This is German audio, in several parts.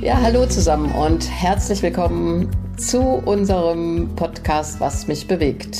Ja, hallo zusammen und herzlich willkommen zu unserem Podcast Was mich bewegt.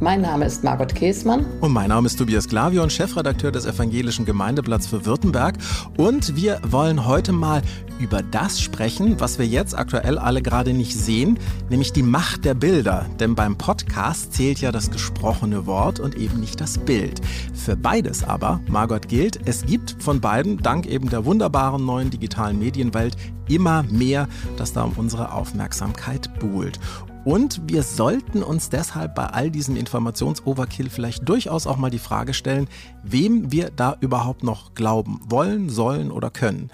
Mein Name ist Margot Käßmann. Und mein Name ist Tobias Glavion, Chefredakteur des Evangelischen Gemeindeblatts für Württemberg. Und wir wollen heute mal über das sprechen, was wir jetzt aktuell alle gerade nicht sehen, nämlich die Macht der Bilder. Denn beim Podcast zählt ja das gesprochene Wort und eben nicht das Bild. Für beides aber, Margot gilt, es gibt von beiden, dank eben der wunderbaren neuen digitalen Medienwelt, immer mehr, das da um unsere Aufmerksamkeit buhlt. Und wir sollten uns deshalb bei all diesem Informationsoverkill vielleicht durchaus auch mal die Frage stellen, wem wir da überhaupt noch glauben wollen, sollen oder können.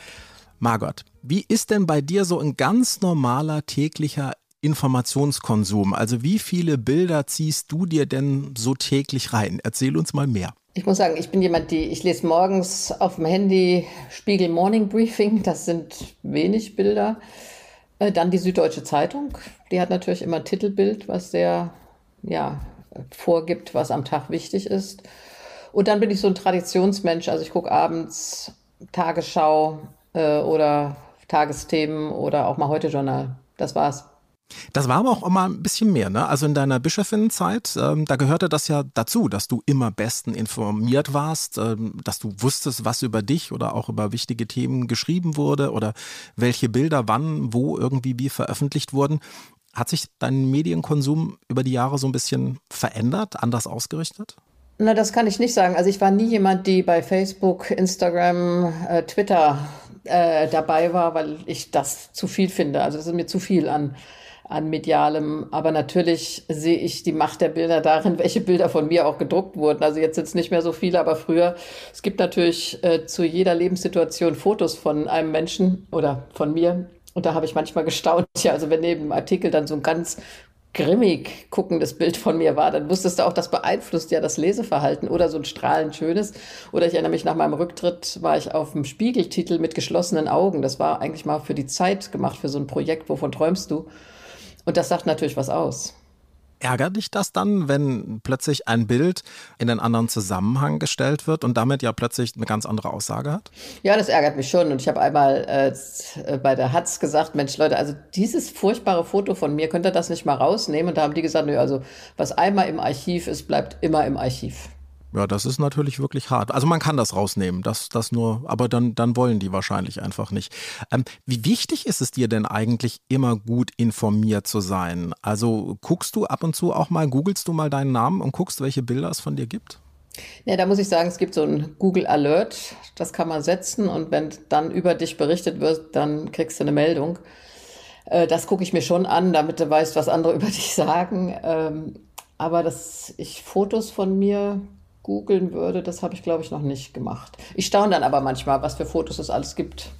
Margot, wie ist denn bei dir so ein ganz normaler täglicher Informationskonsum? Also wie viele Bilder ziehst du dir denn so täglich rein? Erzähl uns mal mehr. Ich muss sagen, ich bin jemand, die ich lese morgens auf dem Handy Spiegel Morning Briefing. Das sind wenig Bilder. Äh, dann die Süddeutsche Zeitung. Die hat natürlich immer ein Titelbild, was sehr ja, vorgibt, was am Tag wichtig ist. Und dann bin ich so ein Traditionsmensch. Also ich gucke abends Tagesschau äh, oder Tagesthemen oder auch mal Heute-Journal. Das war's. Das war aber auch immer ein bisschen mehr, ne? Also in deiner Bischöfinnenzeit, ähm, da gehörte das ja dazu, dass du immer besten informiert warst, ähm, dass du wusstest, was über dich oder auch über wichtige Themen geschrieben wurde oder welche Bilder wann, wo irgendwie wie veröffentlicht wurden. Hat sich dein Medienkonsum über die Jahre so ein bisschen verändert, anders ausgerichtet? Na, das kann ich nicht sagen. Also ich war nie jemand, die bei Facebook, Instagram, äh, Twitter äh, dabei war, weil ich das zu viel finde. Also das ist mir zu viel an an medialem. Aber natürlich sehe ich die Macht der Bilder darin, welche Bilder von mir auch gedruckt wurden. Also jetzt sind es nicht mehr so viele, aber früher. Es gibt natürlich äh, zu jeder Lebenssituation Fotos von einem Menschen oder von mir. Und da habe ich manchmal gestaunt. Ja, also wenn neben dem Artikel dann so ein ganz grimmig guckendes Bild von mir war, dann wusstest du auch, das beeinflusst ja das Leseverhalten oder so ein strahlend schönes. Oder ich erinnere mich, nach meinem Rücktritt war ich auf dem Spiegeltitel mit geschlossenen Augen. Das war eigentlich mal für die Zeit gemacht, für so ein Projekt, wovon träumst du? Und das sagt natürlich was aus. Ärgert dich das dann, wenn plötzlich ein Bild in einen anderen Zusammenhang gestellt wird und damit ja plötzlich eine ganz andere Aussage hat? Ja, das ärgert mich schon. Und ich habe einmal äh, bei der Hatz gesagt, Mensch Leute, also dieses furchtbare Foto von mir, könnt ihr das nicht mal rausnehmen? Und da haben die gesagt, nö, also was einmal im Archiv ist, bleibt immer im Archiv. Ja, das ist natürlich wirklich hart. Also man kann das rausnehmen, das, das nur, aber dann, dann wollen die wahrscheinlich einfach nicht. Ähm, wie wichtig ist es dir denn eigentlich, immer gut informiert zu sein? Also guckst du ab und zu auch mal, googelst du mal deinen Namen und guckst, welche Bilder es von dir gibt? Ja, da muss ich sagen, es gibt so ein Google Alert, das kann man setzen und wenn dann über dich berichtet wird, dann kriegst du eine Meldung. Äh, das gucke ich mir schon an, damit du weißt, was andere über dich sagen. Ähm, aber dass ich Fotos von mir googeln würde, das habe ich, glaube ich, noch nicht gemacht. Ich staune dann aber manchmal, was für Fotos es alles gibt.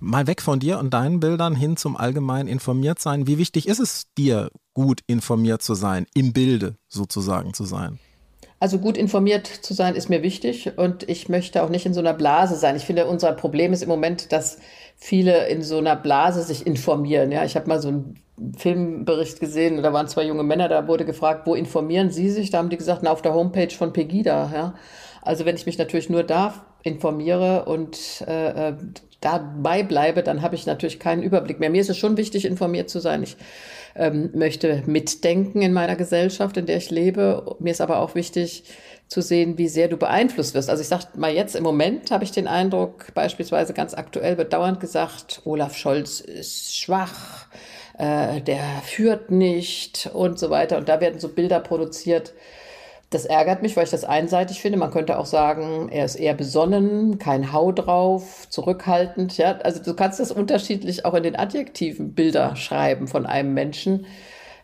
Mal weg von dir und deinen Bildern hin zum allgemein informiert sein. Wie wichtig ist es dir, gut informiert zu sein, im Bilde sozusagen zu sein? Also gut informiert zu sein ist mir wichtig und ich möchte auch nicht in so einer Blase sein. Ich finde, unser Problem ist im Moment, dass viele in so einer Blase sich informieren. Ja, ich habe mal so einen Filmbericht gesehen, da waren zwei junge Männer, da wurde gefragt, wo informieren Sie sich? Da haben die gesagt, na, auf der Homepage von Pegida. Ja? Also wenn ich mich natürlich nur da informiere und äh, äh dabei bleibe, dann habe ich natürlich keinen Überblick mehr. Mir ist es schon wichtig, informiert zu sein. Ich ähm, möchte mitdenken in meiner Gesellschaft, in der ich lebe. Mir ist aber auch wichtig zu sehen, wie sehr du beeinflusst wirst. Also ich sage mal jetzt im Moment habe ich den Eindruck, beispielsweise ganz aktuell wird dauernd gesagt, Olaf Scholz ist schwach, äh, der führt nicht und so weiter. Und da werden so Bilder produziert. Das ärgert mich, weil ich das einseitig finde. Man könnte auch sagen, er ist eher besonnen, kein Hau drauf, zurückhaltend. Ja, also du kannst das unterschiedlich auch in den Adjektiven Bilder schreiben von einem Menschen.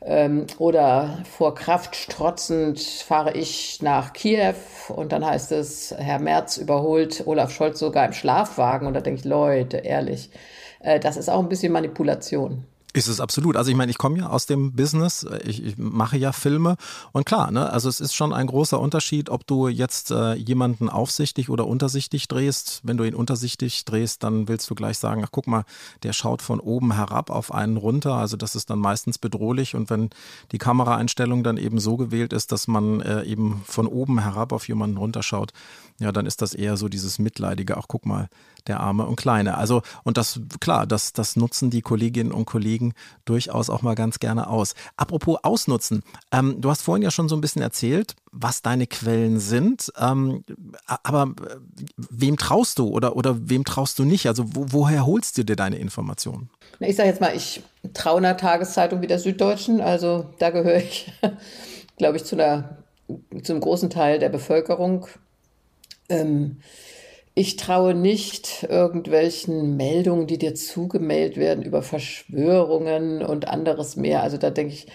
Ähm, oder vor Kraft strotzend fahre ich nach Kiew und dann heißt es, Herr Merz überholt Olaf Scholz sogar im Schlafwagen. Und da denke ich, Leute, ehrlich, äh, das ist auch ein bisschen Manipulation. Ist es absolut. Also ich meine, ich komme ja aus dem Business, ich, ich, mache ja Filme und klar, ne, also es ist schon ein großer Unterschied, ob du jetzt äh, jemanden aufsichtig oder untersichtig drehst. Wenn du ihn untersichtig drehst, dann willst du gleich sagen, ach guck mal, der schaut von oben herab auf einen runter. Also das ist dann meistens bedrohlich und wenn die Kameraeinstellung dann eben so gewählt ist, dass man äh, eben von oben herab auf jemanden runterschaut, ja, dann ist das eher so dieses Mitleidige, ach guck mal, der Arme und Kleine. Also, und das, klar, das, das nutzen die Kolleginnen und Kollegen durchaus auch mal ganz gerne aus. Apropos ausnutzen, ähm, du hast vorhin ja schon so ein bisschen erzählt, was deine Quellen sind, ähm, aber äh, wem traust du oder, oder wem traust du nicht? Also, wo, woher holst du dir deine Informationen? Ich sage jetzt mal, ich traue einer Tageszeitung wie der Süddeutschen, also da gehöre ich, glaube ich, zu einer, zum großen Teil der Bevölkerung. Ähm, ich traue nicht irgendwelchen Meldungen, die dir zugemeldet werden über Verschwörungen und anderes mehr. Also da denke ich,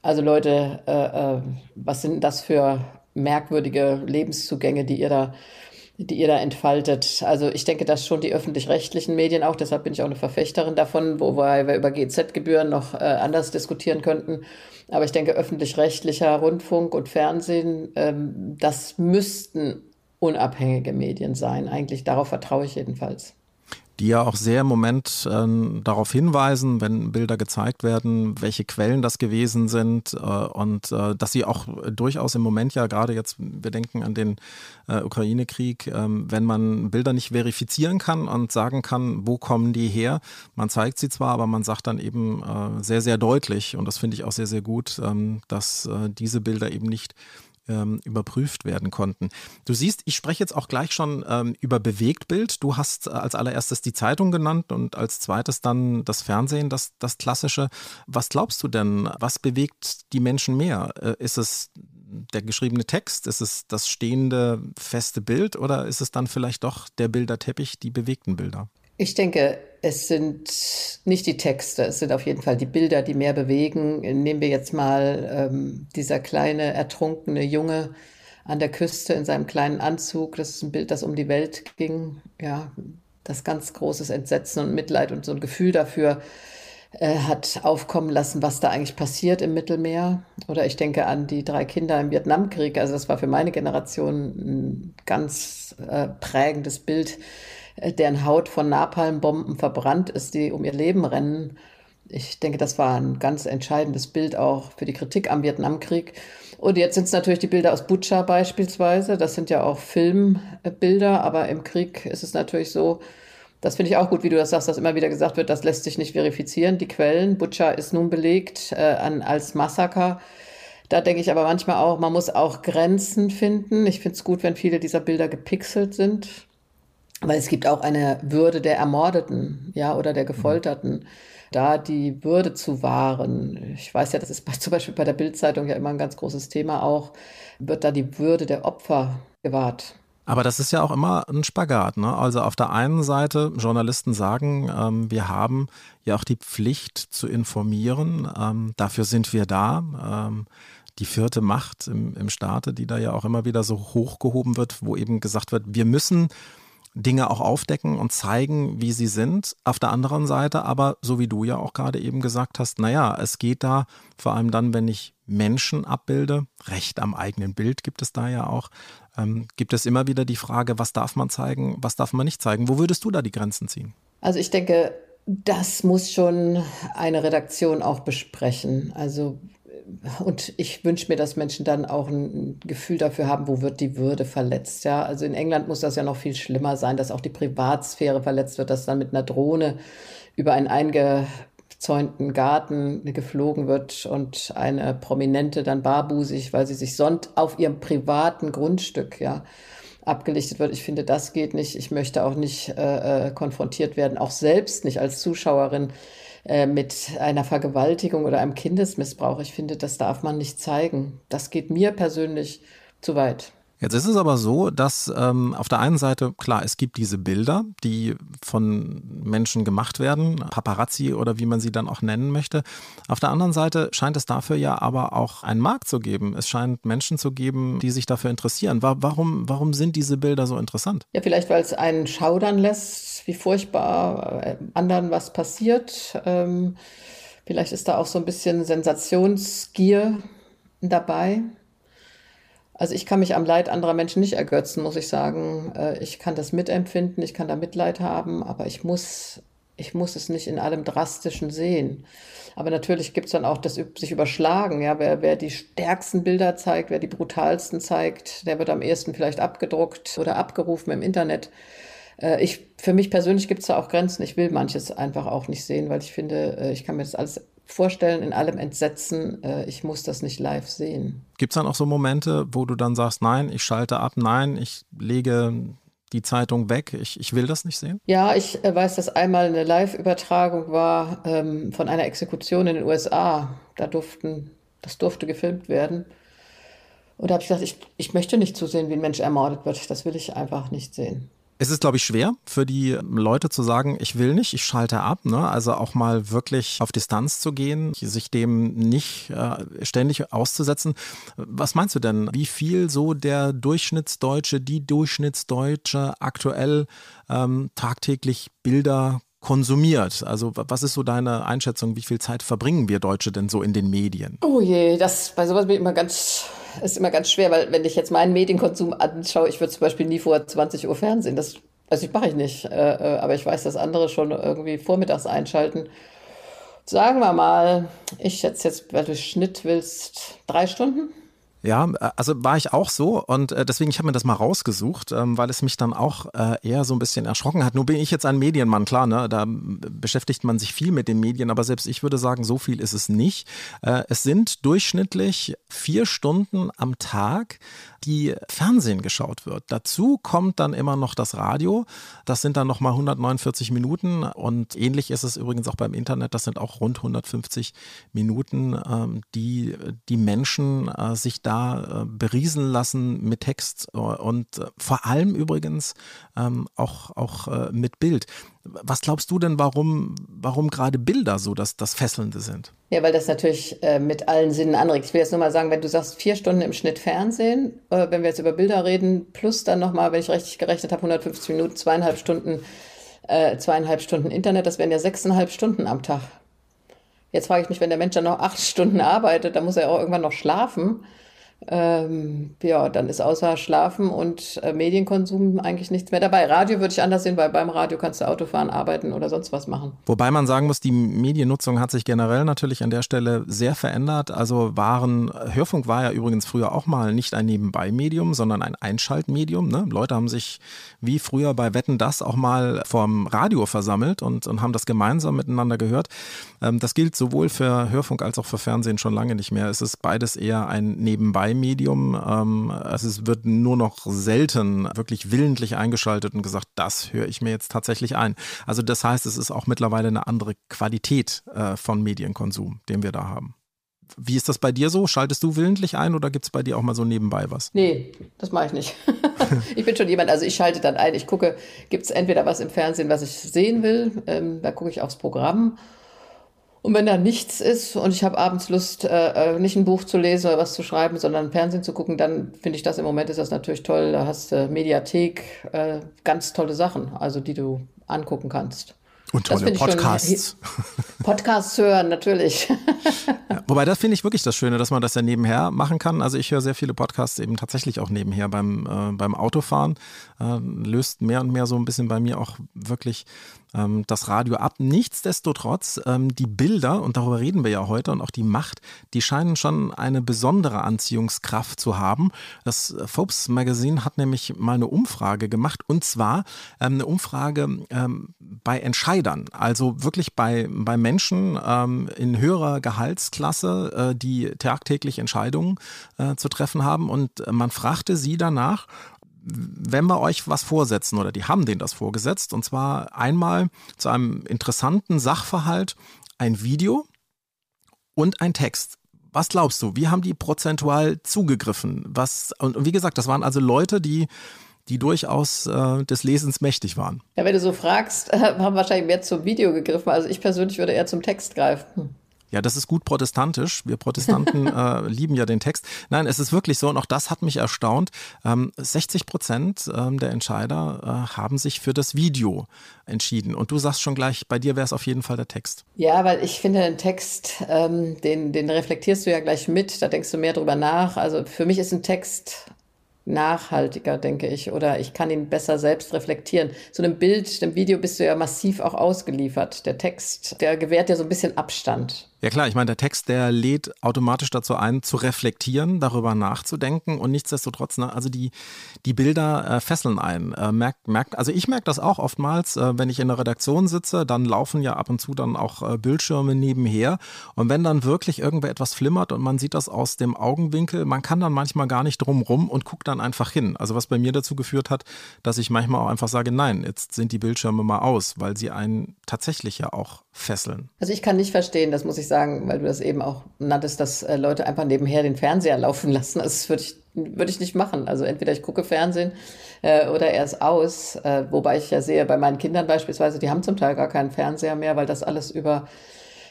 also Leute, äh, äh, was sind das für merkwürdige Lebenszugänge, die ihr da die ihr da entfaltet. Also ich denke, dass schon die öffentlich-rechtlichen Medien auch, deshalb bin ich auch eine Verfechterin davon, wobei wir über GZ-Gebühren noch äh, anders diskutieren könnten. Aber ich denke, öffentlich-rechtlicher Rundfunk und Fernsehen, ähm, das müssten unabhängige Medien sein. Eigentlich darauf vertraue ich jedenfalls. Die ja auch sehr im Moment äh, darauf hinweisen, wenn Bilder gezeigt werden, welche Quellen das gewesen sind äh, und äh, dass sie auch durchaus im Moment ja gerade jetzt, wir denken an den äh, Ukraine-Krieg, ähm, wenn man Bilder nicht verifizieren kann und sagen kann, wo kommen die her, man zeigt sie zwar, aber man sagt dann eben äh, sehr, sehr deutlich und das finde ich auch sehr, sehr gut, ähm, dass äh, diese Bilder eben nicht ähm, überprüft werden konnten. Du siehst, ich spreche jetzt auch gleich schon ähm, über Bewegtbild. Du hast äh, als allererstes die Zeitung genannt und als zweites dann das Fernsehen, das, das klassische. Was glaubst du denn, was bewegt die Menschen mehr? Äh, ist es der geschriebene Text? Ist es das stehende feste Bild oder ist es dann vielleicht doch der Bilderteppich, die bewegten Bilder? Ich denke, es sind nicht die Texte, es sind auf jeden Fall die Bilder, die mehr bewegen. Nehmen wir jetzt mal ähm, dieser kleine ertrunkene Junge an der Küste in seinem kleinen Anzug. Das ist ein Bild, das um die Welt ging. Ja, das ganz großes Entsetzen und Mitleid und so ein Gefühl dafür äh, hat aufkommen lassen, was da eigentlich passiert im Mittelmeer. Oder ich denke an die drei Kinder im Vietnamkrieg. Also das war für meine Generation ein ganz äh, prägendes Bild deren Haut von Napalmbomben verbrannt ist, die um ihr Leben rennen. Ich denke, das war ein ganz entscheidendes Bild auch für die Kritik am Vietnamkrieg. Und jetzt sind es natürlich die Bilder aus Butscha beispielsweise. Das sind ja auch Filmbilder, aber im Krieg ist es natürlich so, das finde ich auch gut, wie du das sagst, dass immer wieder gesagt wird, das lässt sich nicht verifizieren. Die Quellen, Butscha ist nun belegt äh, an, als Massaker. Da denke ich aber manchmal auch, man muss auch Grenzen finden. Ich finde es gut, wenn viele dieser Bilder gepixelt sind. Weil es gibt auch eine Würde der Ermordeten, ja, oder der Gefolterten, da die Würde zu wahren. Ich weiß ja, das ist bei, zum Beispiel bei der Bildzeitung ja immer ein ganz großes Thema auch, wird da die Würde der Opfer gewahrt. Aber das ist ja auch immer ein Spagat. Ne? Also auf der einen Seite, Journalisten sagen, ähm, wir haben ja auch die Pflicht zu informieren. Ähm, dafür sind wir da. Ähm, die vierte Macht im, im Staate, die da ja auch immer wieder so hochgehoben wird, wo eben gesagt wird, wir müssen Dinge auch aufdecken und zeigen, wie sie sind. Auf der anderen Seite aber, so wie du ja auch gerade eben gesagt hast, naja, es geht da vor allem dann, wenn ich Menschen abbilde, Recht am eigenen Bild gibt es da ja auch, ähm, gibt es immer wieder die Frage, was darf man zeigen, was darf man nicht zeigen. Wo würdest du da die Grenzen ziehen? Also ich denke, das muss schon eine Redaktion auch besprechen. Also und ich wünsche mir, dass Menschen dann auch ein Gefühl dafür haben, wo wird die Würde verletzt. Ja, also in England muss das ja noch viel schlimmer sein, dass auch die Privatsphäre verletzt wird, dass dann mit einer Drohne über einen eingezäunten Garten geflogen wird und eine Prominente dann barbusig, weil sie sich sonnt auf ihrem privaten Grundstück, ja, abgelichtet wird. Ich finde, das geht nicht. Ich möchte auch nicht äh, äh konfrontiert werden, auch selbst nicht als Zuschauerin äh, mit einer Vergewaltigung oder einem Kindesmissbrauch. Ich finde, das darf man nicht zeigen. Das geht mir persönlich zu weit. Jetzt ist es aber so, dass ähm, auf der einen Seite, klar, es gibt diese Bilder, die von Menschen gemacht werden, Paparazzi oder wie man sie dann auch nennen möchte. Auf der anderen Seite scheint es dafür ja aber auch einen Markt zu geben. Es scheint Menschen zu geben, die sich dafür interessieren. Warum, warum sind diese Bilder so interessant? Ja, vielleicht, weil es einen schaudern lässt, wie furchtbar äh, anderen was passiert. Ähm Vielleicht ist da auch so ein bisschen Sensationsgier dabei. Also ich kann mich am Leid anderer Menschen nicht ergötzen, muss ich sagen. Äh, ich kann das mitempfinden, ich kann da Mitleid haben, aber ich muss, ich muss es nicht in allem Drastischen sehen. Aber natürlich gibt es dann auch das sich überschlagen. Ja, wer, wer die stärksten Bilder zeigt, wer die brutalsten zeigt, der wird am ehesten vielleicht abgedruckt oder abgerufen im Internet. Äh, ich, für mich persönlich gibt es da auch Grenzen. Ich will manches einfach auch nicht sehen, weil ich finde, äh, ich kann mir das alles vorstellen in allem Entsetzen, äh, ich muss das nicht live sehen. Gibt es dann auch so Momente, wo du dann sagst, nein, ich schalte ab, nein, ich lege die Zeitung weg, ich, ich will das nicht sehen? Ja, ich äh, weiß, dass einmal eine Live-Übertragung war ähm, von einer Exekution in den USA. Da durften, das durfte gefilmt werden. Und da habe ich gesagt, ich, ich möchte nicht zusehen, wie ein Mensch ermordet wird. Das will ich einfach nicht sehen. Es ist, glaube ich, schwer für die Leute zu sagen, ich will nicht, ich schalte ab. Ne? Also auch mal wirklich auf Distanz zu gehen, sich dem nicht äh, ständig auszusetzen. Was meinst du denn? Wie viel so der Durchschnittsdeutsche, die Durchschnittsdeutsche aktuell ähm, tagtäglich Bilder konsumiert? Also was ist so deine Einschätzung? Wie viel Zeit verbringen wir Deutsche denn so in den Medien? Oh je, das bei sowas bin ich immer ganz ist immer ganz schwer, weil wenn ich jetzt meinen Medienkonsum anschaue, ich würde zum Beispiel nie vor 20 Uhr Fernsehen. Das, also ich mache ich nicht, äh, äh, aber ich weiß, dass andere schon irgendwie vormittags einschalten. Sagen wir mal, ich schätze jetzt, weil du Schnitt willst, drei Stunden. Ja, also war ich auch so und äh, deswegen, ich habe mir das mal rausgesucht, ähm, weil es mich dann auch äh, eher so ein bisschen erschrocken hat. Nur bin ich jetzt ein Medienmann, klar, ne? da beschäftigt man sich viel mit den Medien, aber selbst ich würde sagen, so viel ist es nicht. Äh, es sind durchschnittlich vier Stunden am Tag, die Fernsehen geschaut wird. Dazu kommt dann immer noch das Radio. Das sind dann nochmal 149 Minuten und ähnlich ist es übrigens auch beim Internet. Das sind auch rund 150 Minuten, ähm, die die Menschen äh, sich da äh, beriesen lassen mit Text äh, und vor allem übrigens ähm, auch, auch mit Bild. Was glaubst du denn, warum, warum gerade Bilder so das, das Fesselnde sind? Ja, weil das natürlich äh, mit allen Sinnen anregt. Ich will jetzt nur mal sagen, wenn du sagst, vier Stunden im Schnitt Fernsehen, äh, wenn wir jetzt über Bilder reden, plus dann nochmal, wenn ich richtig gerechnet habe, 150 Minuten, zweieinhalb Stunden, äh, zweieinhalb Stunden Internet, das wären ja sechseinhalb Stunden am Tag. Jetzt frage ich mich, wenn der Mensch dann noch acht Stunden arbeitet, dann muss er auch irgendwann noch schlafen ähm, ja, dann ist außer Schlafen und äh, Medienkonsum eigentlich nichts mehr dabei. Radio würde ich anders sehen, weil beim Radio kannst du Autofahren, arbeiten oder sonst was machen. Wobei man sagen muss, die Mediennutzung hat sich generell natürlich an der Stelle sehr verändert. Also waren, Hörfunk war ja übrigens früher auch mal nicht ein Nebenbei-Medium, sondern ein Einschaltmedium. Ne? Leute haben sich wie früher bei Wetten das auch mal vom Radio versammelt und, und haben das gemeinsam miteinander gehört. Ähm, das gilt sowohl für Hörfunk als auch für Fernsehen schon lange nicht mehr. Es ist beides eher ein Nebenbei Medium. Ähm, also es wird nur noch selten wirklich willentlich eingeschaltet und gesagt, das höre ich mir jetzt tatsächlich ein. Also das heißt, es ist auch mittlerweile eine andere Qualität äh, von Medienkonsum, den wir da haben. Wie ist das bei dir so? Schaltest du willentlich ein oder gibt es bei dir auch mal so nebenbei was? Nee, das mache ich nicht. ich bin schon jemand, also ich schalte dann ein, ich gucke, gibt es entweder was im Fernsehen, was ich sehen will, ähm, da gucke ich aufs Programm und wenn da nichts ist und ich habe abends Lust, äh, äh, nicht ein Buch zu lesen oder was zu schreiben, sondern Fernsehen zu gucken, dann finde ich das im Moment ist das natürlich toll. Da hast du äh, Mediathek, äh, ganz tolle Sachen, also die du angucken kannst. Und tolle Podcasts. Podcasts hören, natürlich. ja, wobei, das finde ich wirklich das Schöne, dass man das ja nebenher machen kann. Also ich höre sehr viele Podcasts eben tatsächlich auch nebenher beim, äh, beim Autofahren. Äh, löst mehr und mehr so ein bisschen bei mir auch wirklich ähm, das Radio ab. Nichtsdestotrotz, ähm, die Bilder, und darüber reden wir ja heute, und auch die Macht, die scheinen schon eine besondere Anziehungskraft zu haben. Das Forbes Magazine hat nämlich mal eine Umfrage gemacht, und zwar ähm, eine Umfrage ähm, bei Entscheidern, also wirklich bei, bei Menschen ähm, in höherer Gehaltsklasse, äh, die tagtäglich Entscheidungen äh, zu treffen haben. Und man fragte sie danach, wenn wir euch was vorsetzen, oder die haben denen das vorgesetzt, und zwar einmal zu einem interessanten Sachverhalt ein Video und ein Text. Was glaubst du, wie haben die prozentual zugegriffen? Was, und wie gesagt, das waren also Leute, die, die durchaus äh, des Lesens mächtig waren. Ja, wenn du so fragst, haben wahrscheinlich mehr zum Video gegriffen. Also ich persönlich würde eher zum Text greifen. Ja, das ist gut protestantisch. Wir Protestanten äh, lieben ja den Text. Nein, es ist wirklich so, und auch das hat mich erstaunt. Ähm, 60 Prozent ähm, der Entscheider äh, haben sich für das Video entschieden. Und du sagst schon gleich, bei dir wäre es auf jeden Fall der Text. Ja, weil ich finde, ein Text, ähm, den, den reflektierst du ja gleich mit, da denkst du mehr drüber nach. Also für mich ist ein Text nachhaltiger, denke ich, oder ich kann ihn besser selbst reflektieren. So einem Bild, dem Video bist du ja massiv auch ausgeliefert. Der Text, der gewährt dir so ein bisschen Abstand. Ja klar, ich meine, der Text, der lädt automatisch dazu ein, zu reflektieren, darüber nachzudenken und nichtsdestotrotz, ne, also die, die Bilder äh, fesseln ein. Äh, merkt, merkt, also ich merke das auch oftmals, äh, wenn ich in der Redaktion sitze, dann laufen ja ab und zu dann auch äh, Bildschirme nebenher und wenn dann wirklich irgendwer etwas flimmert und man sieht das aus dem Augenwinkel, man kann dann manchmal gar nicht drumrum und guckt dann einfach hin. Also was bei mir dazu geführt hat, dass ich manchmal auch einfach sage, nein, jetzt sind die Bildschirme mal aus, weil sie einen tatsächlich ja auch fesseln. Also ich kann nicht verstehen, das muss ich sagen, weil du das eben auch nanntest, dass äh, Leute einfach nebenher den Fernseher laufen lassen. Das würde ich, würde ich nicht machen. Also entweder ich gucke Fernsehen äh, oder er ist aus. Äh, wobei ich ja sehe, bei meinen Kindern beispielsweise, die haben zum Teil gar keinen Fernseher mehr, weil das alles über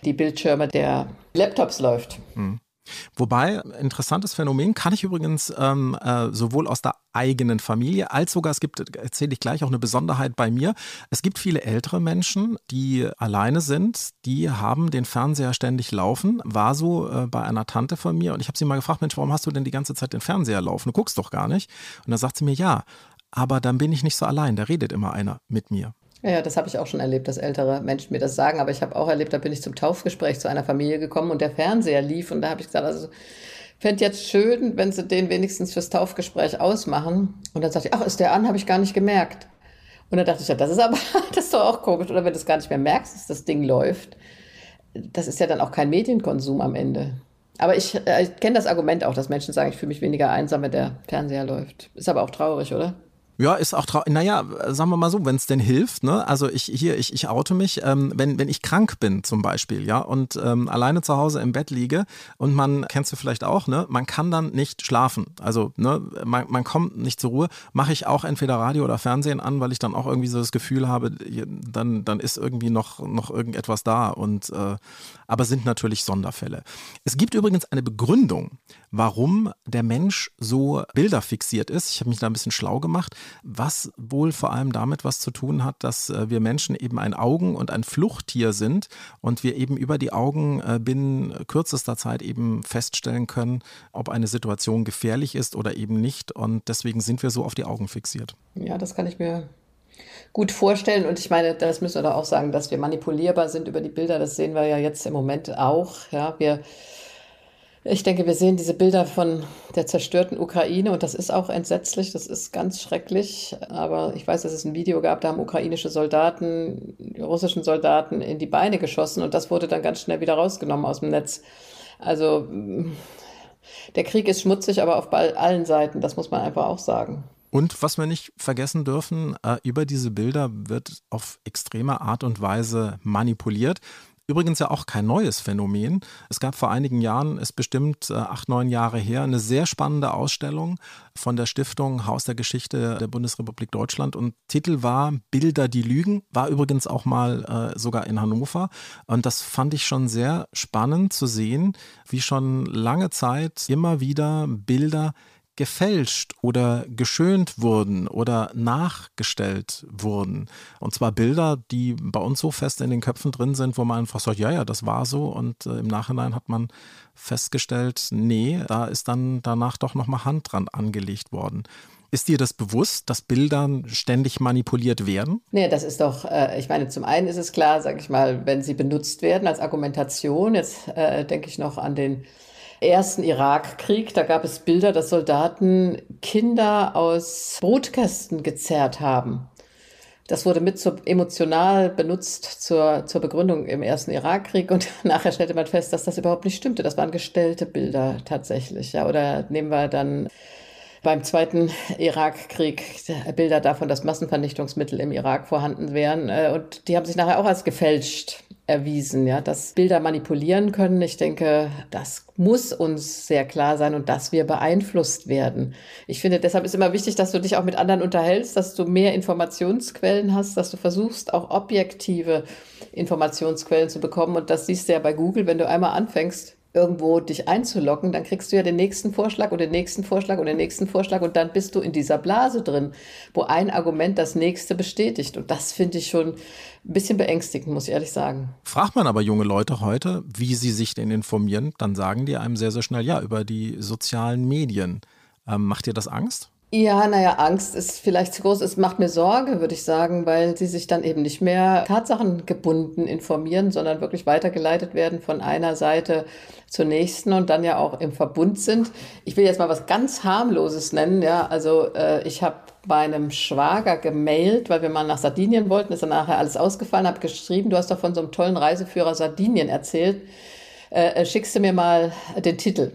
die Bildschirme der Laptops läuft. Hm. Wobei, interessantes Phänomen, kann ich übrigens ähm, äh, sowohl aus der eigenen Familie als sogar, es gibt, erzähle ich gleich auch eine Besonderheit bei mir, es gibt viele ältere Menschen, die alleine sind, die haben den Fernseher ständig laufen, war so äh, bei einer Tante von mir und ich habe sie mal gefragt, Mensch, warum hast du denn die ganze Zeit den Fernseher laufen? Du guckst doch gar nicht. Und da sagt sie mir, ja, aber dann bin ich nicht so allein, da redet immer einer mit mir. Ja, das habe ich auch schon erlebt, dass ältere Menschen mir das sagen. Aber ich habe auch erlebt, da bin ich zum Taufgespräch zu einer Familie gekommen und der Fernseher lief. Und da habe ich gesagt, also fände jetzt schön, wenn sie den wenigstens fürs Taufgespräch ausmachen. Und dann sagte ich, ach, ist der an? Habe ich gar nicht gemerkt. Und dann dachte ich, ja, das ist aber, das ist doch auch komisch. Oder wenn du es gar nicht mehr merkst, dass das Ding läuft. Das ist ja dann auch kein Medienkonsum am Ende. Aber ich, äh, ich kenne das Argument auch, dass Menschen sagen, ich fühle mich weniger einsam, wenn der Fernseher läuft. Ist aber auch traurig, oder? Ja, ist auch traurig. Naja, sagen wir mal so, wenn es denn hilft, ne? Also ich hier, ich, ich oute mich, ähm, wenn, wenn ich krank bin zum Beispiel, ja, und ähm, alleine zu Hause im Bett liege und man, kennst du vielleicht auch, ne, man kann dann nicht schlafen. Also, ne, man, man kommt nicht zur Ruhe, mache ich auch entweder Radio oder Fernsehen an, weil ich dann auch irgendwie so das Gefühl habe, dann, dann ist irgendwie noch, noch irgendetwas da. Und äh, aber sind natürlich Sonderfälle. Es gibt übrigens eine Begründung, warum der Mensch so bilderfixiert ist. Ich habe mich da ein bisschen schlau gemacht was wohl vor allem damit was zu tun hat, dass äh, wir Menschen eben ein Augen- und ein Fluchttier sind und wir eben über die Augen äh, binnen kürzester Zeit eben feststellen können, ob eine Situation gefährlich ist oder eben nicht. Und deswegen sind wir so auf die Augen fixiert. Ja, das kann ich mir gut vorstellen. Und ich meine, das müssen wir doch auch sagen, dass wir manipulierbar sind über die Bilder. Das sehen wir ja jetzt im Moment auch. Ja, wir ich denke, wir sehen diese Bilder von der zerstörten Ukraine und das ist auch entsetzlich, das ist ganz schrecklich. Aber ich weiß, dass es ein Video gab, da haben ukrainische Soldaten, russischen Soldaten in die Beine geschossen und das wurde dann ganz schnell wieder rausgenommen aus dem Netz. Also der Krieg ist schmutzig, aber auf allen Seiten, das muss man einfach auch sagen. Und was wir nicht vergessen dürfen, äh, über diese Bilder wird auf extreme Art und Weise manipuliert. Übrigens ja auch kein neues Phänomen. Es gab vor einigen Jahren, ist bestimmt äh, acht, neun Jahre her, eine sehr spannende Ausstellung von der Stiftung Haus der Geschichte der Bundesrepublik Deutschland und Titel war Bilder, die lügen, war übrigens auch mal äh, sogar in Hannover. Und das fand ich schon sehr spannend zu sehen, wie schon lange Zeit immer wieder Bilder gefälscht oder geschönt wurden oder nachgestellt wurden. Und zwar Bilder, die bei uns so fest in den Köpfen drin sind, wo man einfach sagt, ja, ja, das war so. Und äh, im Nachhinein hat man festgestellt, nee, da ist dann danach doch nochmal Hand dran angelegt worden. Ist dir das bewusst, dass Bilder ständig manipuliert werden? Nee, das ist doch, äh, ich meine, zum einen ist es klar, sage ich mal, wenn sie benutzt werden als Argumentation, jetzt äh, denke ich noch an den ersten Irakkrieg. Da gab es Bilder, dass Soldaten Kinder aus Brutkästen gezerrt haben. Das wurde mit so emotional benutzt zur, zur Begründung im ersten Irakkrieg und nachher stellte man fest, dass das überhaupt nicht stimmte. Das waren gestellte Bilder tatsächlich. Ja, oder nehmen wir dann beim zweiten Irakkrieg Bilder davon, dass Massenvernichtungsmittel im Irak vorhanden wären. Äh, und die haben sich nachher auch als gefälscht erwiesen, ja, dass Bilder manipulieren können. Ich denke, das muss uns sehr klar sein und dass wir beeinflusst werden. Ich finde, deshalb ist immer wichtig, dass du dich auch mit anderen unterhältst, dass du mehr Informationsquellen hast, dass du versuchst, auch objektive Informationsquellen zu bekommen. Und das siehst du ja bei Google, wenn du einmal anfängst, irgendwo dich einzuloggen, dann kriegst du ja den nächsten Vorschlag und den nächsten Vorschlag und den nächsten Vorschlag und dann bist du in dieser Blase drin, wo ein Argument das nächste bestätigt. Und das finde ich schon ein bisschen beängstigend, muss ich ehrlich sagen. Fragt man aber junge Leute heute, wie sie sich denn informieren, dann sagen die einem sehr, sehr schnell, ja, über die sozialen Medien. Ähm, macht dir das Angst? Ja, naja, Angst ist vielleicht zu groß. Es macht mir Sorge, würde ich sagen, weil sie sich dann eben nicht mehr tatsachengebunden informieren, sondern wirklich weitergeleitet werden von einer Seite zur nächsten und dann ja auch im Verbund sind. Ich will jetzt mal was ganz harmloses nennen. Ja, also äh, ich habe meinem Schwager gemailt, weil wir mal nach Sardinien wollten. Ist dann nachher alles ausgefallen. Habe geschrieben, du hast doch von so einem tollen Reiseführer Sardinien erzählt. Äh, äh schickst du mir mal den Titel?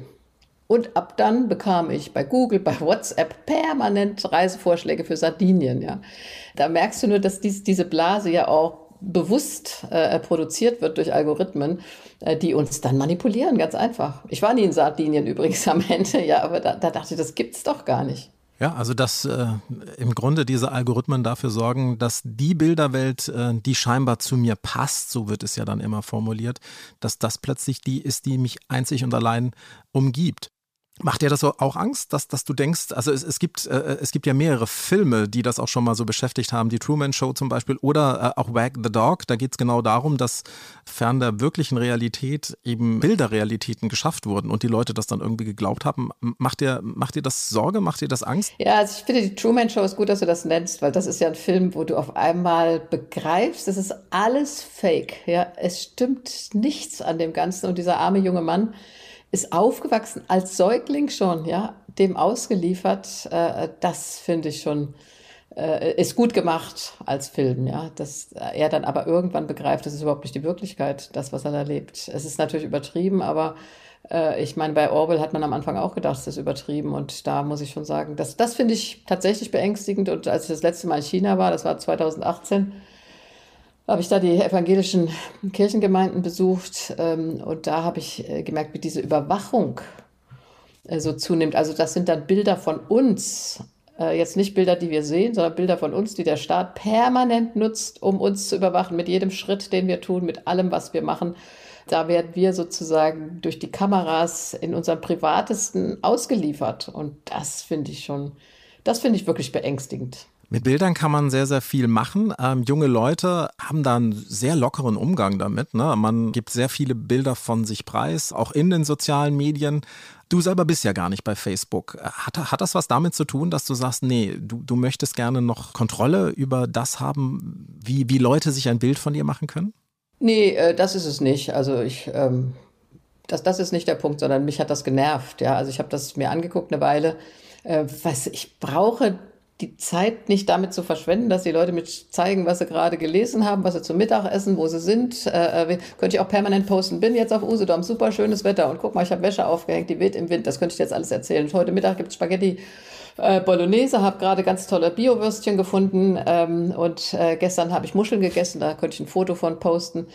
Und ab dann bekam ich bei Google, bei WhatsApp permanent Reisevorschläge für Sardinien. Ja. Da merkst du nur, dass dies, diese Blase ja auch bewusst äh, produziert wird durch Algorithmen, äh, die uns dann manipulieren, ganz einfach. Ich war nie in Sardinien übrigens am Ende, ja, aber da, da dachte ich, das gibt's doch gar nicht. Ja, also dass äh, im Grunde diese Algorithmen dafür sorgen, dass die Bilderwelt, äh, die scheinbar zu mir passt, so wird es ja dann immer formuliert, dass das plötzlich die ist, die mich einzig und allein umgibt. Macht dir das auch Angst, dass, dass du denkst, also es, es, gibt, äh, es gibt ja mehrere Filme, die das auch schon mal so beschäftigt haben, die Truman Show zum Beispiel oder äh, auch Wag the Dog, da geht es genau darum, dass fern der wirklichen Realität eben Bilderrealitäten geschafft wurden und die Leute das dann irgendwie geglaubt haben. Macht dir, macht dir das Sorge, macht dir das Angst? Ja, also ich finde die Truman Show ist gut, dass du das nennst, weil das ist ja ein Film, wo du auf einmal begreifst, es ist alles Fake. Ja, es stimmt nichts an dem Ganzen und dieser arme junge Mann, ist aufgewachsen als Säugling schon, ja, dem ausgeliefert. Äh, das finde ich schon, äh, ist gut gemacht als Film, ja. Dass er dann aber irgendwann begreift, das ist überhaupt nicht die Wirklichkeit, das, was er da lebt. Es ist natürlich übertrieben, aber äh, ich meine, bei Orwell hat man am Anfang auch gedacht, es ist übertrieben. Und da muss ich schon sagen, das, das finde ich tatsächlich beängstigend. Und als ich das letzte Mal in China war, das war 2018, habe ich da die evangelischen Kirchengemeinden besucht ähm, und da habe ich äh, gemerkt, wie diese Überwachung äh, so zunimmt. Also das sind dann Bilder von uns, äh, jetzt nicht Bilder, die wir sehen, sondern Bilder von uns, die der Staat permanent nutzt, um uns zu überwachen, mit jedem Schritt, den wir tun, mit allem, was wir machen. Da werden wir sozusagen durch die Kameras in unserem Privatesten ausgeliefert. Und das finde ich schon, das finde ich wirklich beängstigend. Mit Bildern kann man sehr, sehr viel machen. Ähm, junge Leute haben da einen sehr lockeren Umgang damit. Ne? Man gibt sehr viele Bilder von sich preis, auch in den sozialen Medien. Du selber bist ja gar nicht bei Facebook. Hat, hat das was damit zu tun, dass du sagst, nee, du, du möchtest gerne noch Kontrolle über das haben, wie, wie Leute sich ein Bild von dir machen können? Nee, äh, das ist es nicht. Also ich, ähm, das, das ist nicht der Punkt, sondern mich hat das genervt. Ja, also ich habe das mir angeguckt eine Weile. Äh, was, ich brauche die Zeit nicht damit zu verschwenden, dass die Leute mir zeigen, was sie gerade gelesen haben, was sie zum Mittag essen, wo sie sind. Äh, äh könnte ich auch permanent posten. Bin jetzt auf Usedom, super schönes Wetter und guck mal, ich habe Wäsche aufgehängt, die weht im Wind. Das könnte ich jetzt alles erzählen. Und heute Mittag gibt es Spaghetti äh, Bolognese, habe gerade ganz tolle Biowürstchen gefunden ähm, und äh, gestern habe ich Muscheln gegessen, da könnte ich ein Foto von posten.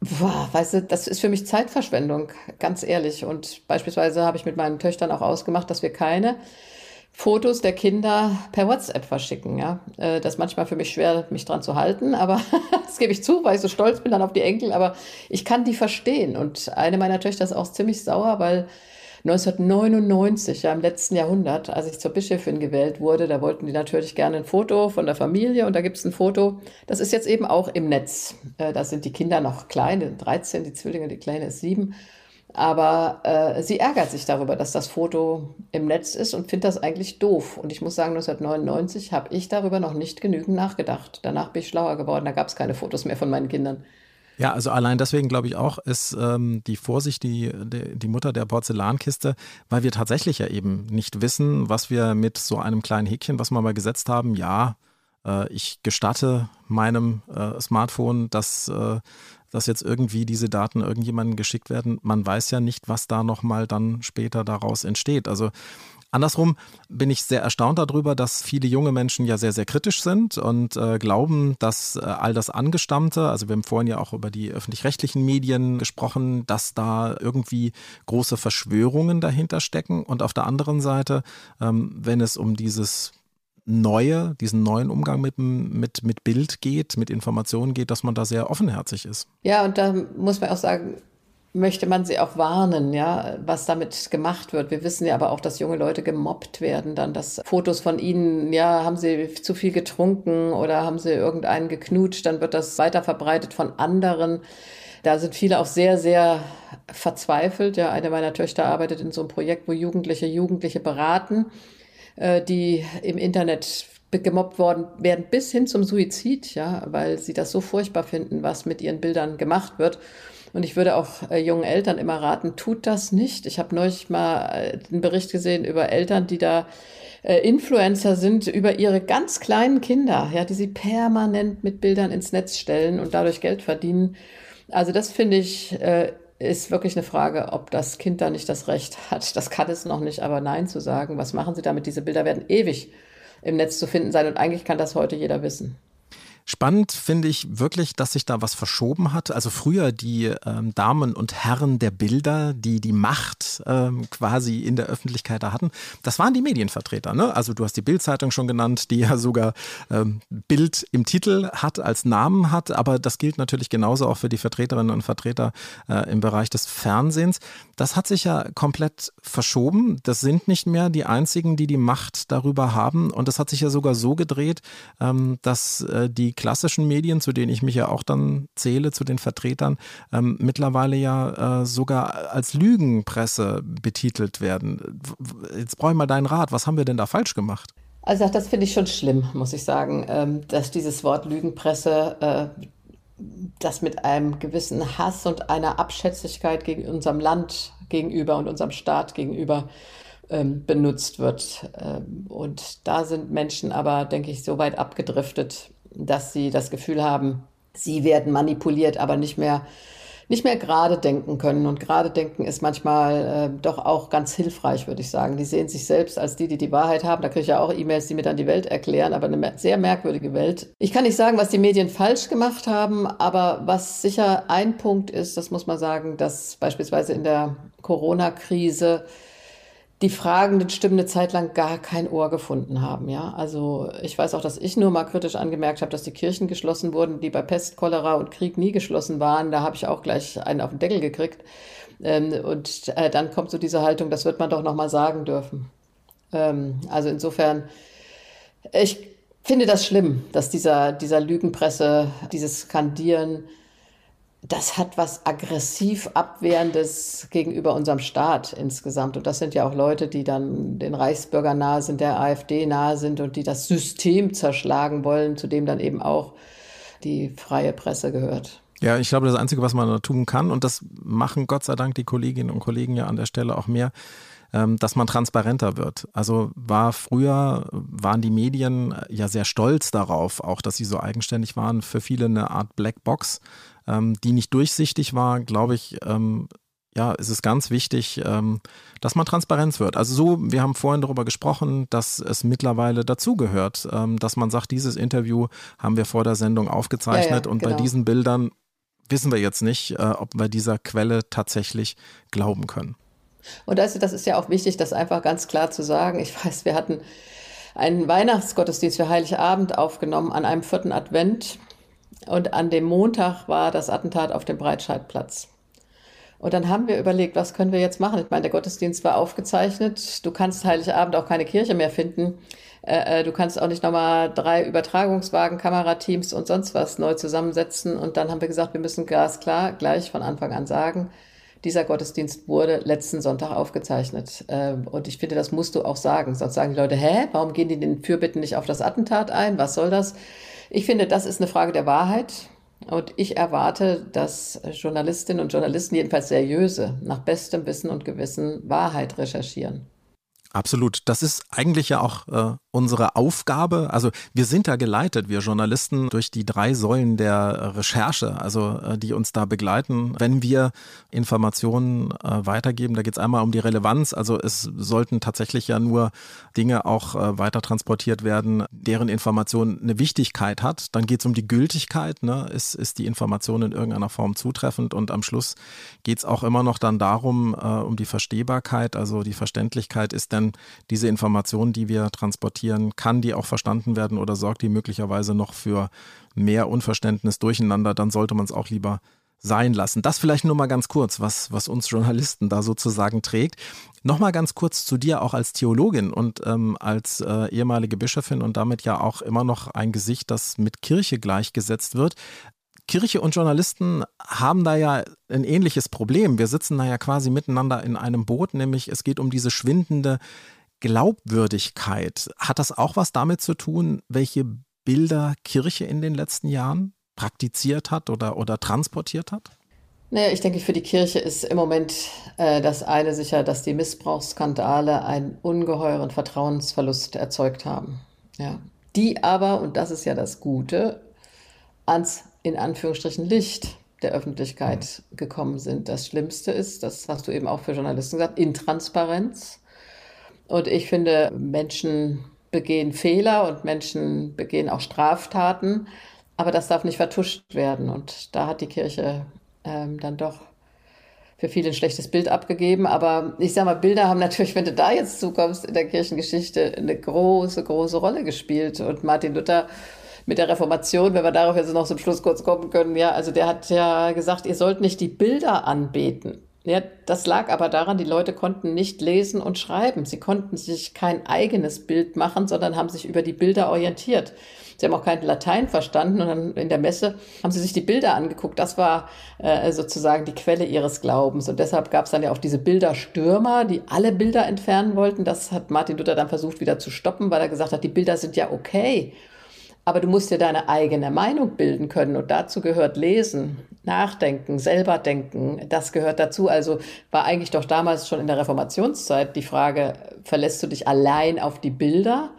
Boah, weißt du, das ist für mich Zeitverschwendung, ganz ehrlich. Und beispielsweise habe ich mit meinen Töchtern auch ausgemacht, dass wir keine Fotos der Kinder per WhatsApp verschicken. Ja, äh, das ist manchmal für mich schwer, mich dran zu halten, aber das gebe ich zu, weil ich so stolz bin dann auf die Enkel. Aber ich kann die verstehen. Und eine meiner Töchter ist auch ziemlich sauer, weil 1999, ja im letzten Jahrhundert, als ich zur Bischöfin gewählt wurde, da wollten die natürlich gerne ein Foto von der Familie und da gibt es ein Foto, das ist jetzt eben auch im Netz. Äh, da sind die Kinder noch klein, 13, die Zwillinge, die Kleine ist sieben. Aber äh, sie ärgert sich darüber, dass das Foto im Netz ist und findet das eigentlich doof. Und ich muss sagen, 1999 habe ich darüber noch nicht genügend nachgedacht. Danach bin ich schlauer geworden. Da gab es keine Fotos mehr von meinen Kindern. Ja, also allein deswegen glaube ich auch, ist ähm, die Vorsicht die, die, die, Mutter der Porzellankiste, weil wir tatsächlich ja eben nicht wissen, was wir mit so einem kleinen Häkchen, was wir mal gesetzt haben, ja, äh, ich gestatte meinem äh, Smartphone, dass äh, dass jetzt irgendwie diese Daten irgendjemandem geschickt werden. Man weiß ja nicht, was da nochmal dann später daraus entsteht. Also Andersrum bin ich sehr erstaunt darüber, dass viele junge Menschen ja sehr, sehr kritisch sind und äh, glauben, dass äh, all das Angestammte, also wir haben vorhin ja auch über die öffentlich-rechtlichen Medien gesprochen, dass da irgendwie große Verschwörungen dahinter stecken. Und auf der anderen Seite, ähm, wenn es um dieses neue, diesen neuen Umgang mit, mit, mit Bild geht, mit Informationen geht, dass man da sehr offenherzig ist. Ja, und da muss man auch sagen, möchte man sie auch warnen, ja, was damit gemacht wird. Wir wissen ja aber auch, dass junge Leute gemobbt werden, dann dass Fotos von ihnen, ja, haben sie zu viel getrunken oder haben sie irgendeinen geknutscht, dann wird das weiter verbreitet von anderen. Da sind viele auch sehr, sehr verzweifelt. Ja, eine meiner Töchter arbeitet in so einem Projekt, wo Jugendliche Jugendliche beraten, äh, die im Internet gemobbt worden werden bis hin zum Suizid, ja, weil sie das so furchtbar finden, was mit ihren Bildern gemacht wird. Und ich würde auch äh, jungen Eltern immer raten, tut das nicht. Ich habe neulich mal äh, einen Bericht gesehen über Eltern, die da äh, Influencer sind über ihre ganz kleinen Kinder, ja, die sie permanent mit Bildern ins Netz stellen und dadurch Geld verdienen. Also das finde ich äh, ist wirklich eine Frage, ob das Kind da nicht das Recht hat. Das kann es noch nicht, aber Nein zu sagen. Was machen Sie damit? Diese Bilder werden ewig im Netz zu finden sein und eigentlich kann das heute jeder wissen. Spannend finde ich wirklich, dass sich da was verschoben hat. Also früher die ähm, Damen und Herren der Bilder, die die Macht ähm, quasi in der Öffentlichkeit da hatten, das waren die Medienvertreter. Ne? Also du hast die Bildzeitung schon genannt, die ja sogar ähm, Bild im Titel hat, als Namen hat. Aber das gilt natürlich genauso auch für die Vertreterinnen und Vertreter äh, im Bereich des Fernsehens. Das hat sich ja komplett verschoben. Das sind nicht mehr die einzigen, die die Macht darüber haben. Und das hat sich ja sogar so gedreht, ähm, dass äh, die klassischen Medien, zu denen ich mich ja auch dann zähle, zu den Vertretern, ähm, mittlerweile ja äh, sogar als Lügenpresse betitelt werden. Jetzt brauche ich mal deinen Rat. Was haben wir denn da falsch gemacht? Also das finde ich schon schlimm, muss ich sagen, ähm, dass dieses Wort Lügenpresse äh, das mit einem gewissen Hass und einer Abschätzigkeit gegen unserem Land gegenüber und unserem Staat gegenüber ähm, benutzt wird. Ähm, und da sind Menschen aber, denke ich, so weit abgedriftet, dass sie das Gefühl haben, sie werden manipuliert, aber nicht mehr nicht mehr gerade denken können. Und gerade denken ist manchmal äh, doch auch ganz hilfreich, würde ich sagen. Die sehen sich selbst als die, die die Wahrheit haben. Da kriege ich ja auch E-Mails, die mir dann die Welt erklären, aber eine sehr merkwürdige Welt. Ich kann nicht sagen, was die Medien falsch gemacht haben, aber was sicher ein Punkt ist, das muss man sagen, dass beispielsweise in der Corona-Krise die fragenden Stimmen eine Zeit lang gar kein Ohr gefunden haben. Ja, also ich weiß auch, dass ich nur mal kritisch angemerkt habe, dass die Kirchen geschlossen wurden, die bei Pest, Cholera und Krieg nie geschlossen waren. Da habe ich auch gleich einen auf den Deckel gekriegt. Ähm, und äh, dann kommt so diese Haltung, das wird man doch noch mal sagen dürfen. Ähm, also insofern, ich finde das schlimm, dass dieser dieser Lügenpresse, dieses Skandieren das hat was aggressiv Abwehrendes gegenüber unserem Staat insgesamt. Und das sind ja auch Leute, die dann den Reichsbürgern nahe sind, der AfD nahe sind und die das System zerschlagen wollen, zu dem dann eben auch die freie Presse gehört. Ja, ich glaube, das Einzige, was man da tun kann, und das machen Gott sei Dank die Kolleginnen und Kollegen ja an der Stelle auch mehr, ähm, dass man transparenter wird. Also war früher, waren die Medien ja sehr stolz darauf, auch dass sie so eigenständig waren, für viele eine Art Blackbox ähm, die nicht durchsichtig war, glaube ich, ähm, ja, es ist ganz wichtig, ähm, dass man Transparenz wird. Also so, wir haben vorhin darüber gesprochen, dass es mittlerweile dazugehört, ähm, dass man sagt, dieses Interview haben wir vor der Sendung aufgezeichnet ja, ja, und genau. bei diesen Bildern wissen wir jetzt nicht, äh, ob wir dieser Quelle tatsächlich glauben können. Und das, das ist ja auch wichtig, das einfach ganz klar zu sagen. Ich weiß, wir hatten einen Weihnachtsgottesdienst für Heiligabend aufgenommen an einem vierten Advent und an dem Montag war das Attentat auf dem Breitscheidplatz. Und dann haben wir überlegt, was können wir jetzt machen? Ich meine, der Gottesdienst war aufgezeichnet. Du kannst Heiligabend auch keine Kirche mehr finden. Äh, äh, du kannst auch nicht nochmal drei Übertragungswagen, Kamerateams und sonst was neu zusammensetzen. Und dann haben wir gesagt, wir müssen glasklar gleich von Anfang an sagen, dieser Gottesdienst wurde letzten Sonntag aufgezeichnet. Ähm, und ich finde, das musst du auch sagen. Sonst sagen die Leute, hä, warum gehen die den Fürbitten nicht auf das Attentat ein? Was soll das? Ich finde, das ist eine Frage der Wahrheit. Und ich erwarte, dass Journalistinnen und Journalisten, jedenfalls seriöse, nach bestem Wissen und Gewissen Wahrheit recherchieren. Absolut. Das ist eigentlich ja auch äh, unsere Aufgabe, also wir sind da geleitet, wir Journalisten, durch die drei Säulen der Recherche, also äh, die uns da begleiten, wenn wir Informationen äh, weitergeben. Da geht es einmal um die Relevanz, also es sollten tatsächlich ja nur Dinge auch äh, weiter transportiert werden, deren Information eine Wichtigkeit hat. Dann geht es um die Gültigkeit, ne? ist, ist die Information in irgendeiner Form zutreffend und am Schluss geht es auch immer noch dann darum, um die Verstehbarkeit, also die Verständlichkeit, ist denn diese Information, die wir transportieren, kann die auch verstanden werden oder sorgt die möglicherweise noch für mehr Unverständnis durcheinander, dann sollte man es auch lieber sein lassen. Das vielleicht nur mal ganz kurz, was, was uns Journalisten da sozusagen trägt. Nochmal ganz kurz zu dir auch als Theologin und ähm, als äh, ehemalige Bischöfin und damit ja auch immer noch ein Gesicht, das mit Kirche gleichgesetzt wird. Kirche und Journalisten haben da ja ein ähnliches Problem. Wir sitzen da ja quasi miteinander in einem Boot, nämlich es geht um diese schwindende Glaubwürdigkeit. Hat das auch was damit zu tun, welche Bilder Kirche in den letzten Jahren praktiziert hat oder, oder transportiert hat? Naja, ich denke, für die Kirche ist im Moment äh, das eine sicher, dass die Missbrauchsskandale einen ungeheuren Vertrauensverlust erzeugt haben. Ja. Die aber, und das ist ja das Gute, ans in Anführungsstrichen Licht der Öffentlichkeit gekommen sind. Das Schlimmste ist, das hast du eben auch für Journalisten gesagt, Intransparenz. Und ich finde, Menschen begehen Fehler und Menschen begehen auch Straftaten, aber das darf nicht vertuscht werden. Und da hat die Kirche ähm, dann doch für viele ein schlechtes Bild abgegeben. Aber ich sage mal, Bilder haben natürlich, wenn du da jetzt zukommst, in der Kirchengeschichte eine große, große Rolle gespielt. Und Martin Luther mit der Reformation, wenn wir darauf jetzt noch zum Schluss kurz kommen können, ja, also der hat ja gesagt, ihr sollt nicht die Bilder anbeten. Ja, das lag aber daran, die Leute konnten nicht lesen und schreiben. Sie konnten sich kein eigenes Bild machen, sondern haben sich über die Bilder orientiert. Sie haben auch kein Latein verstanden und dann in der Messe haben sie sich die Bilder angeguckt. Das war äh, sozusagen die Quelle ihres Glaubens. Und deshalb gab es dann ja auch diese Bilderstürmer, die alle Bilder entfernen wollten. Das hat Martin Luther dann versucht wieder zu stoppen, weil er gesagt hat, die Bilder sind ja okay aber du musst dir deine eigene Meinung bilden können und dazu gehört Lesen, Nachdenken, selber denken. Das gehört dazu. Also war eigentlich doch damals schon in der Reformationszeit die Frage, verlässt du dich allein auf die Bilder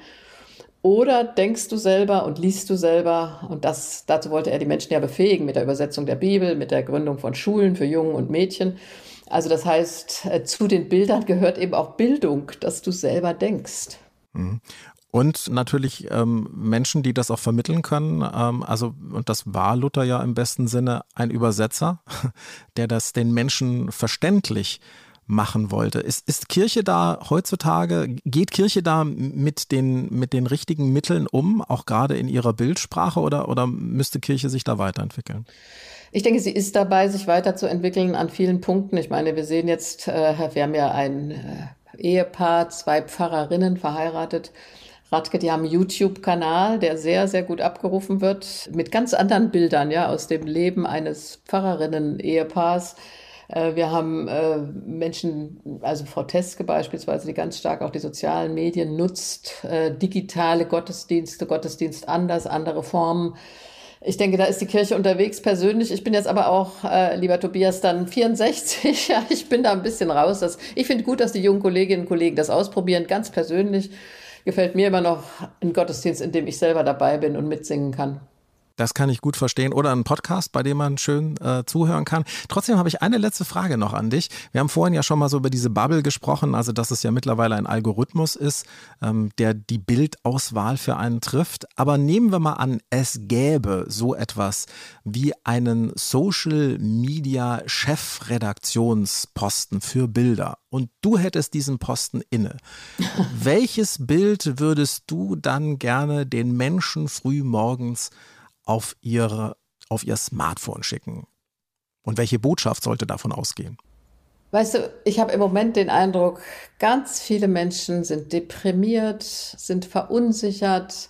oder denkst du selber und liest du selber? Und das, dazu wollte er die Menschen ja befähigen mit der Übersetzung der Bibel, mit der Gründung von Schulen für Jungen und Mädchen. Also das heißt, äh, zu den Bildern gehört eben auch Bildung, dass du selber denkst. Und natürlich ähm, Menschen, die das auch vermitteln können. Ähm, also, und das war Luther ja im besten Sinne ein Übersetzer, der das den Menschen verständlich machen wollte. Ist, ist Kirche da heutzutage, geht Kirche da mit den, mit den richtigen Mitteln um, auch gerade in ihrer Bildsprache, oder, oder müsste Kirche sich da weiterentwickeln? Ich denke, sie ist dabei, sich weiterzuentwickeln an vielen Punkten. Ich meine, wir sehen jetzt, äh, wir haben ja ein äh, Ehepaar, zwei Pfarrerinnen verheiratet Radke, die haben YouTube-Kanal, der sehr, sehr gut abgerufen wird, mit ganz anderen Bildern, ja, aus dem Leben eines Pfarrerinnen-Ehepaars. Äh, wir haben äh, Menschen, also Frau Teske beispielsweise, die ganz stark auch die sozialen Medien nutzt, äh, digitale Gottesdienste, Gottesdienst anders, andere Formen. Ich denke, da ist die Kirche unterwegs persönlich. Ich bin jetzt aber auch, äh, lieber Tobias, dann 64. ja, ich bin da ein bisschen raus. Das, ich finde gut, dass die jungen Kolleginnen und Kollegen das ausprobieren, ganz persönlich gefällt mir immer noch ein Gottesdienst, in dem ich selber dabei bin und mitsingen kann. Das kann ich gut verstehen. Oder ein Podcast, bei dem man schön äh, zuhören kann. Trotzdem habe ich eine letzte Frage noch an dich. Wir haben vorhin ja schon mal so über diese Bubble gesprochen, also dass es ja mittlerweile ein Algorithmus ist, ähm, der die Bildauswahl für einen trifft. Aber nehmen wir mal an, es gäbe so etwas wie einen Social Media Chefredaktionsposten für Bilder und du hättest diesen Posten inne. Welches Bild würdest du dann gerne den Menschen früh morgens auf, ihre, auf ihr Smartphone schicken? Und welche Botschaft sollte davon ausgehen? Weißt du, ich habe im Moment den Eindruck, ganz viele Menschen sind deprimiert, sind verunsichert,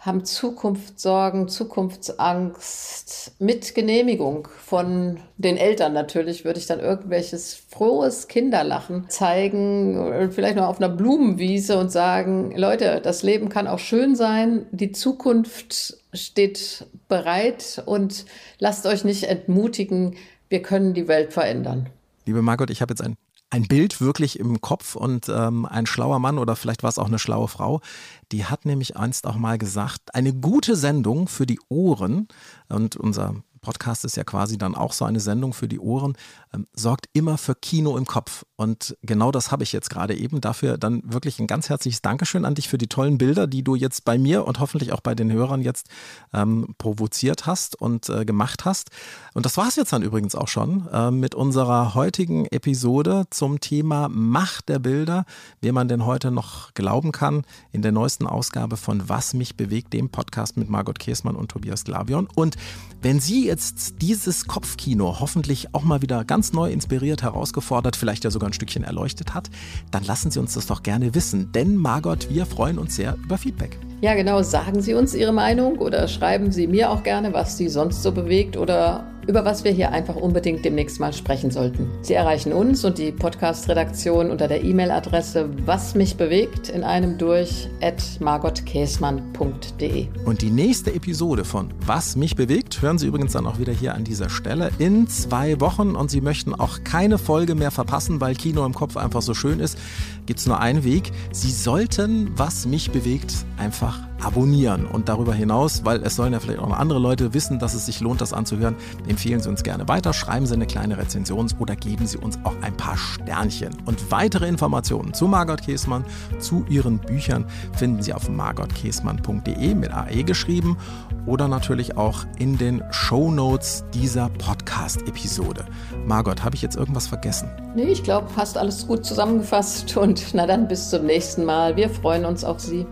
haben Zukunftssorgen, Zukunftsangst mit Genehmigung von den Eltern natürlich, würde ich dann irgendwelches frohes Kinderlachen zeigen, vielleicht noch auf einer Blumenwiese und sagen, Leute, das Leben kann auch schön sein, die Zukunft steht bereit und lasst euch nicht entmutigen, wir können die Welt verändern. Liebe Margot, ich habe jetzt ein ein Bild wirklich im Kopf und ähm, ein schlauer Mann oder vielleicht war es auch eine schlaue Frau, die hat nämlich einst auch mal gesagt, eine gute Sendung für die Ohren und unser Podcast ist ja quasi dann auch so eine Sendung für die Ohren, ähm, sorgt immer für Kino im Kopf. Und genau das habe ich jetzt gerade eben. Dafür dann wirklich ein ganz herzliches Dankeschön an dich für die tollen Bilder, die du jetzt bei mir und hoffentlich auch bei den Hörern jetzt ähm, provoziert hast und äh, gemacht hast. Und das war es jetzt dann übrigens auch schon äh, mit unserer heutigen Episode zum Thema Macht der Bilder, wie man denn heute noch glauben kann, in der neuesten Ausgabe von Was mich bewegt, dem Podcast mit Margot Käßmann und Tobias Glavion. Und wenn Sie jetzt dieses Kopfkino hoffentlich auch mal wieder ganz neu inspiriert, herausgefordert, vielleicht ja sogar ein Stückchen erleuchtet hat, dann lassen Sie uns das doch gerne wissen. Denn Margot, wir freuen uns sehr über Feedback. Ja, genau. Sagen Sie uns Ihre Meinung oder schreiben Sie mir auch gerne, was Sie sonst so bewegt oder über was wir hier einfach unbedingt demnächst mal sprechen sollten. Sie erreichen uns und die Podcast-Redaktion unter der E-Mail-Adresse was mich bewegt in einem durch at. Und die nächste Episode von Was mich bewegt hören Sie übrigens dann auch wieder hier an dieser Stelle in zwei Wochen und Sie möchten auch keine Folge mehr verpassen, weil Kino im Kopf einfach so schön ist, gibt es nur einen Weg. Sie sollten Was mich bewegt einfach abonnieren. Und darüber hinaus, weil es sollen ja vielleicht auch noch andere Leute wissen, dass es sich lohnt, das anzuhören, empfehlen Sie uns gerne weiter, schreiben Sie eine kleine Rezension oder geben Sie uns auch ein paar Sternchen. Und weitere Informationen zu Margot Käßmann, zu ihren Büchern finden Sie auf margotkäßmann.de mit AE geschrieben oder natürlich auch in den Show Notes dieser Podcast-Episode. Margot, habe ich jetzt irgendwas vergessen? Nee, ich glaube, hast alles gut zusammengefasst und na dann bis zum nächsten Mal. Wir freuen uns auf Sie.